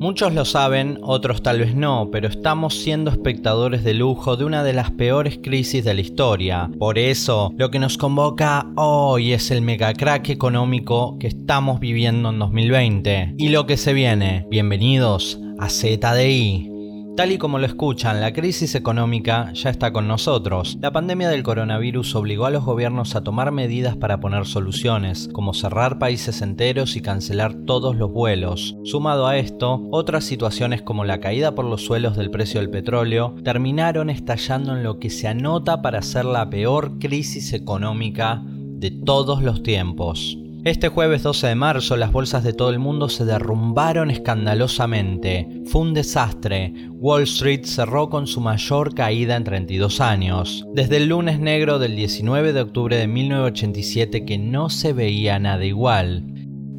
Muchos lo saben, otros tal vez no, pero estamos siendo espectadores de lujo de una de las peores crisis de la historia. Por eso, lo que nos convoca hoy es el megacrack económico que estamos viviendo en 2020 y lo que se viene. Bienvenidos a ZDI. Tal y como lo escuchan, la crisis económica ya está con nosotros. La pandemia del coronavirus obligó a los gobiernos a tomar medidas para poner soluciones, como cerrar países enteros y cancelar todos los vuelos. Sumado a esto, otras situaciones como la caída por los suelos del precio del petróleo terminaron estallando en lo que se anota para ser la peor crisis económica de todos los tiempos. Este jueves 12 de marzo las bolsas de todo el mundo se derrumbaron escandalosamente. Fue un desastre. Wall Street cerró con su mayor caída en 32 años. Desde el lunes negro del 19 de octubre de 1987 que no se veía nada igual.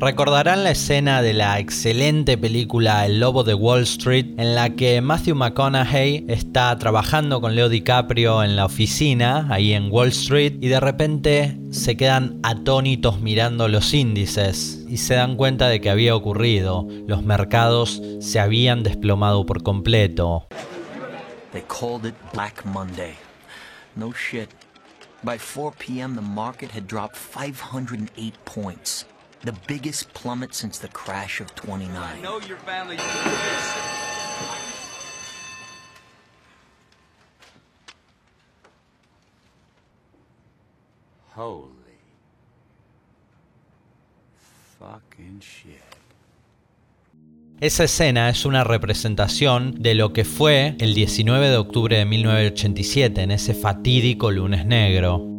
Recordarán la escena de la excelente película El Lobo de Wall Street en la que Matthew McConaughey está trabajando con Leo DiCaprio en la oficina, ahí en Wall Street, y de repente se quedan atónitos mirando los índices y se dan cuenta de que había ocurrido. Los mercados se habían desplomado por completo. They called it Black Monday. No shit. By 4 p.m., the market had dropped 508 points. The biggest plummet since the crash of 29. I know your family this. Holy fucking shit. Esa escena es una representación de lo que fue el 19 de octubre de 1987 en ese fatídico lunes negro.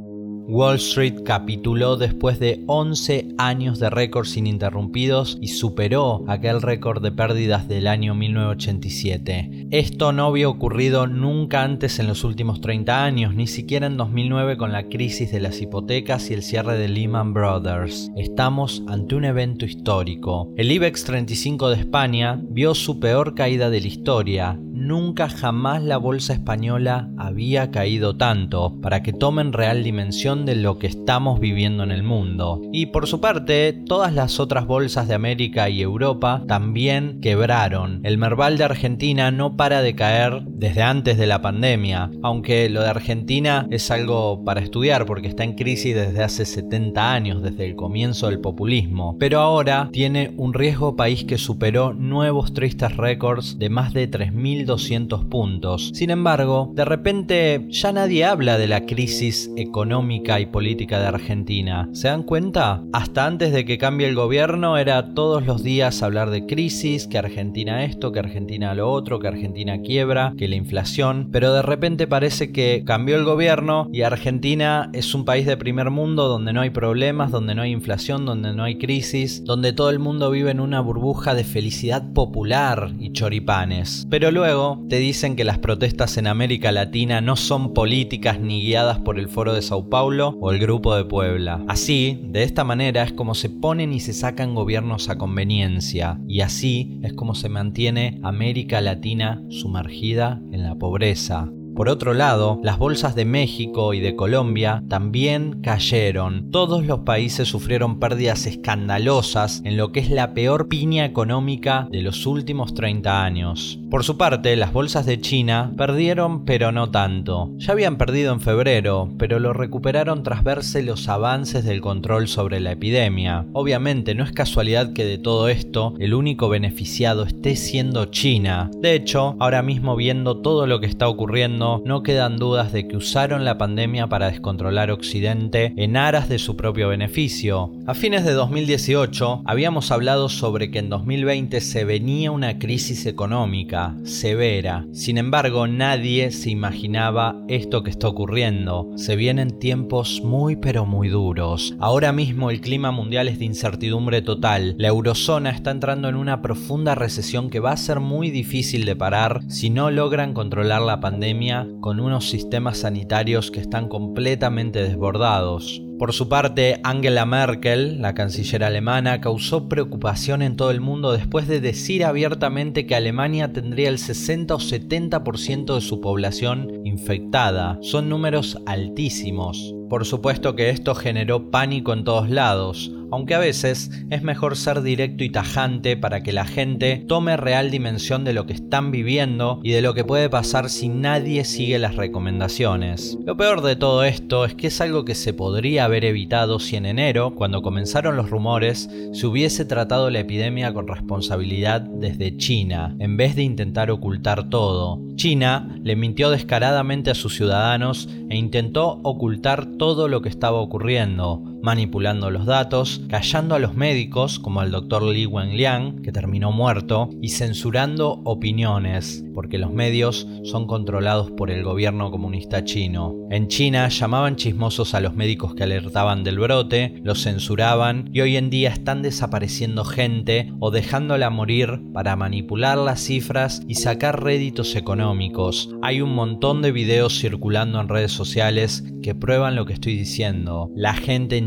Wall Street capituló después de 11 años de récords ininterrumpidos y superó aquel récord de pérdidas del año 1987. Esto no había ocurrido nunca antes en los últimos 30 años, ni siquiera en 2009 con la crisis de las hipotecas y el cierre de Lehman Brothers. Estamos ante un evento histórico. El IBEX 35 de España vio su peor caída de la historia, nunca jamás la bolsa española había caído tanto, para que tomen real dimensión de lo que estamos viviendo en el mundo. Y por su parte, todas las otras bolsas de América y Europa también quebraron. El Merval de Argentina no para de caer desde antes de la pandemia, aunque lo de Argentina es algo para estudiar porque está en crisis desde hace 70 años, desde el comienzo del populismo. Pero ahora tiene un riesgo país que superó nuevos tristes récords de más de 3.200 200 puntos. Sin embargo, de repente ya nadie habla de la crisis económica y política de Argentina. ¿Se dan cuenta? Hasta antes de que cambie el gobierno era todos los días hablar de crisis, que Argentina esto, que Argentina lo otro, que Argentina quiebra, que la inflación, pero de repente parece que cambió el gobierno y Argentina es un país de primer mundo donde no hay problemas, donde no hay inflación, donde no hay crisis, donde todo el mundo vive en una burbuja de felicidad popular y choripanes. Pero luego te dicen que las protestas en América Latina no son políticas ni guiadas por el Foro de Sao Paulo o el Grupo de Puebla. Así, de esta manera es como se ponen y se sacan gobiernos a conveniencia, y así es como se mantiene América Latina sumergida en la pobreza. Por otro lado, las bolsas de México y de Colombia también cayeron. Todos los países sufrieron pérdidas escandalosas en lo que es la peor piña económica de los últimos 30 años. Por su parte, las bolsas de China perdieron pero no tanto. Ya habían perdido en febrero, pero lo recuperaron tras verse los avances del control sobre la epidemia. Obviamente no es casualidad que de todo esto el único beneficiado esté siendo China. De hecho, ahora mismo viendo todo lo que está ocurriendo, no quedan dudas de que usaron la pandemia para descontrolar Occidente en aras de su propio beneficio. A fines de 2018 habíamos hablado sobre que en 2020 se venía una crisis económica severa. Sin embargo, nadie se imaginaba esto que está ocurriendo. Se vienen tiempos muy pero muy duros. Ahora mismo el clima mundial es de incertidumbre total. La eurozona está entrando en una profunda recesión que va a ser muy difícil de parar si no logran controlar la pandemia con unos sistemas sanitarios que están completamente desbordados. Por su parte, Angela Merkel, la canciller alemana, causó preocupación en todo el mundo después de decir abiertamente que Alemania tendría el 60 o 70% de su población infectada. Son números altísimos. Por supuesto que esto generó pánico en todos lados, aunque a veces es mejor ser directo y tajante para que la gente tome real dimensión de lo que están viviendo y de lo que puede pasar si nadie sigue las recomendaciones. Lo peor de todo esto es que es algo que se podría haber evitado si en enero, cuando comenzaron los rumores, se hubiese tratado la epidemia con responsabilidad desde China, en vez de intentar ocultar todo. China le mintió descaradamente a sus ciudadanos e intentó ocultar todo lo que estaba ocurriendo, manipulando los datos, callando a los médicos como al doctor Li Wenliang, que terminó muerto, y censurando opiniones, porque los medios son controlados por el gobierno comunista chino. En China llamaban chismosos a los médicos que alertaban del brote, los censuraban y hoy en día están desapareciendo gente o dejándola morir para manipular las cifras y sacar réditos económicos. Hay un montón de videos circulando en redes sociales que prueban lo que estoy diciendo. La gente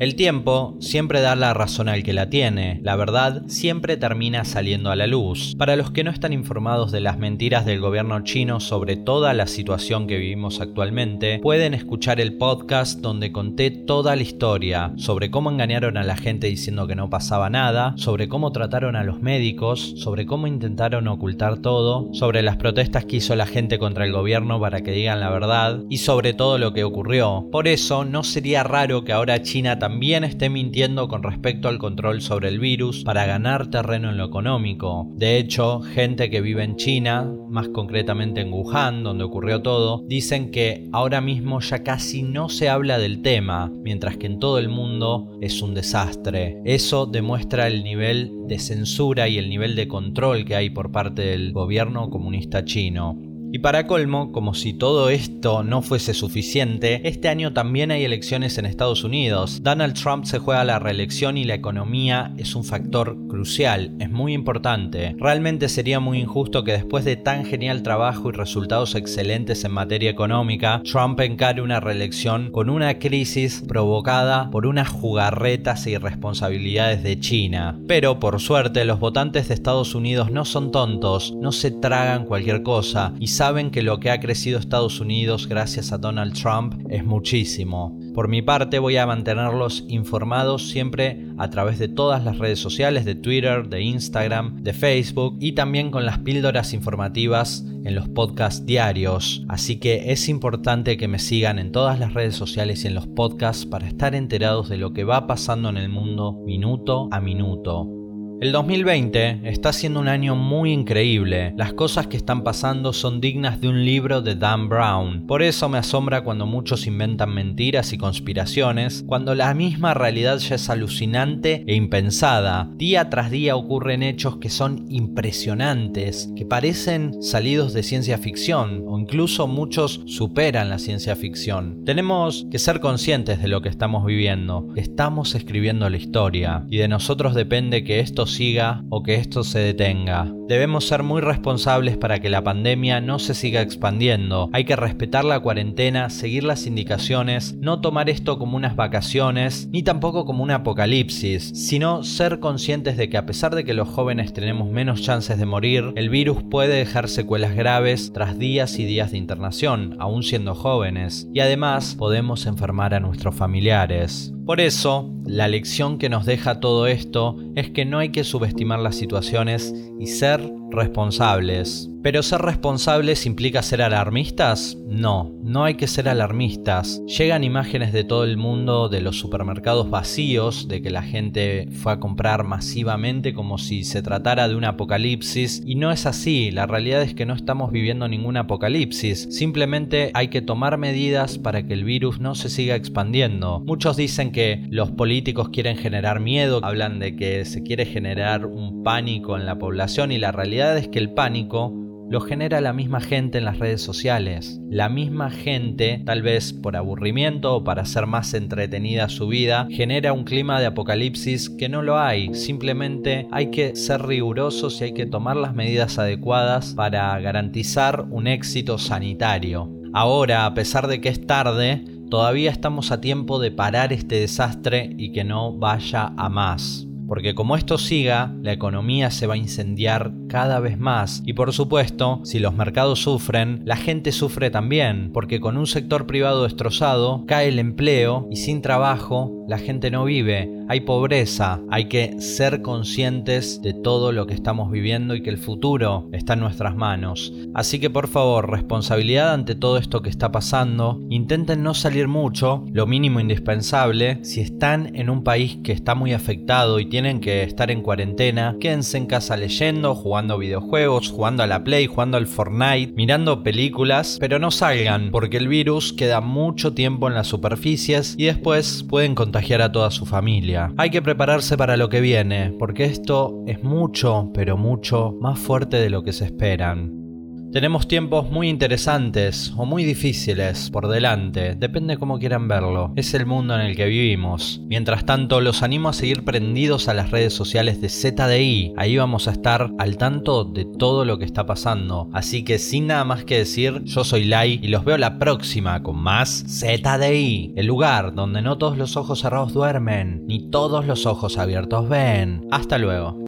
El tiempo siempre da la razón al que la tiene, la verdad siempre termina saliendo a la luz. Para los que no están informados de las mentiras del gobierno chino sobre toda la situación que vivimos actualmente, pueden escuchar el podcast donde conté toda la historia sobre cómo engañaron a la gente diciendo que no pasaba nada, sobre cómo trataron a los médicos, sobre cómo intentaron ocultar todo, sobre las protestas que hizo la gente contra el gobierno para que digan la verdad y sobre todo lo que ocurrió. Por eso no sería raro que ahora China también también esté mintiendo con respecto al control sobre el virus para ganar terreno en lo económico. De hecho, gente que vive en China, más concretamente en Wuhan, donde ocurrió todo, dicen que ahora mismo ya casi no se habla del tema, mientras que en todo el mundo es un desastre. Eso demuestra el nivel de censura y el nivel de control que hay por parte del gobierno comunista chino. Y para colmo, como si todo esto no fuese suficiente, este año también hay elecciones en Estados Unidos. Donald Trump se juega la reelección y la economía es un factor crucial, es muy importante. Realmente sería muy injusto que después de tan genial trabajo y resultados excelentes en materia económica, Trump encare una reelección con una crisis provocada por unas jugarretas e irresponsabilidades de China. Pero por suerte los votantes de Estados Unidos no son tontos, no se tragan cualquier cosa y saben que lo que ha crecido Estados Unidos gracias a Donald Trump es muchísimo. Por mi parte voy a mantenerlos informados siempre a través de todas las redes sociales, de Twitter, de Instagram, de Facebook y también con las píldoras informativas en los podcasts diarios. Así que es importante que me sigan en todas las redes sociales y en los podcasts para estar enterados de lo que va pasando en el mundo minuto a minuto. El 2020 está siendo un año muy increíble. Las cosas que están pasando son dignas de un libro de Dan Brown. Por eso me asombra cuando muchos inventan mentiras y conspiraciones, cuando la misma realidad ya es alucinante e impensada. Día tras día ocurren hechos que son impresionantes, que parecen salidos de ciencia ficción, o incluso muchos superan la ciencia ficción. Tenemos que ser conscientes de lo que estamos viviendo, estamos escribiendo la historia, y de nosotros depende que esto siga o que esto se detenga. Debemos ser muy responsables para que la pandemia no se siga expandiendo. Hay que respetar la cuarentena, seguir las indicaciones, no tomar esto como unas vacaciones, ni tampoco como un apocalipsis, sino ser conscientes de que a pesar de que los jóvenes tenemos menos chances de morir, el virus puede dejar secuelas graves tras días y días de internación, aún siendo jóvenes, y además podemos enfermar a nuestros familiares. Por eso, la lección que nos deja todo esto es que no hay que subestimar las situaciones y ser responsables. ¿Pero ser responsables implica ser alarmistas? No, no hay que ser alarmistas. Llegan imágenes de todo el mundo de los supermercados vacíos, de que la gente fue a comprar masivamente como si se tratara de un apocalipsis, y no es así, la realidad es que no estamos viviendo ningún apocalipsis, simplemente hay que tomar medidas para que el virus no se siga expandiendo. Muchos dicen que los políticos quieren generar miedo, hablan de que se quiere generar un pánico en la población y la realidad es que el pánico lo genera la misma gente en las redes sociales. La misma gente, tal vez por aburrimiento o para hacer más entretenida su vida, genera un clima de apocalipsis que no lo hay. Simplemente hay que ser rigurosos y hay que tomar las medidas adecuadas para garantizar un éxito sanitario. Ahora, a pesar de que es tarde, todavía estamos a tiempo de parar este desastre y que no vaya a más porque como esto siga, la economía se va a incendiar cada vez más. Y por supuesto, si los mercados sufren, la gente sufre también, porque con un sector privado destrozado, cae el empleo y sin trabajo, la gente no vive, hay pobreza, hay que ser conscientes de todo lo que estamos viviendo y que el futuro está en nuestras manos. Así que por favor, responsabilidad ante todo esto que está pasando, intenten no salir mucho, lo mínimo indispensable, si están en un país que está muy afectado y tiene tienen que estar en cuarentena, quédense en casa leyendo, jugando videojuegos, jugando a la Play, jugando al Fortnite, mirando películas, pero no salgan porque el virus queda mucho tiempo en las superficies y después pueden contagiar a toda su familia. Hay que prepararse para lo que viene, porque esto es mucho, pero mucho más fuerte de lo que se esperan. Tenemos tiempos muy interesantes o muy difíciles por delante, depende cómo quieran verlo. Es el mundo en el que vivimos. Mientras tanto, los animo a seguir prendidos a las redes sociales de ZDI. Ahí vamos a estar al tanto de todo lo que está pasando. Así que sin nada más que decir, yo soy Lai y los veo la próxima con más ZDI. El lugar donde no todos los ojos cerrados duermen, ni todos los ojos abiertos ven. Hasta luego.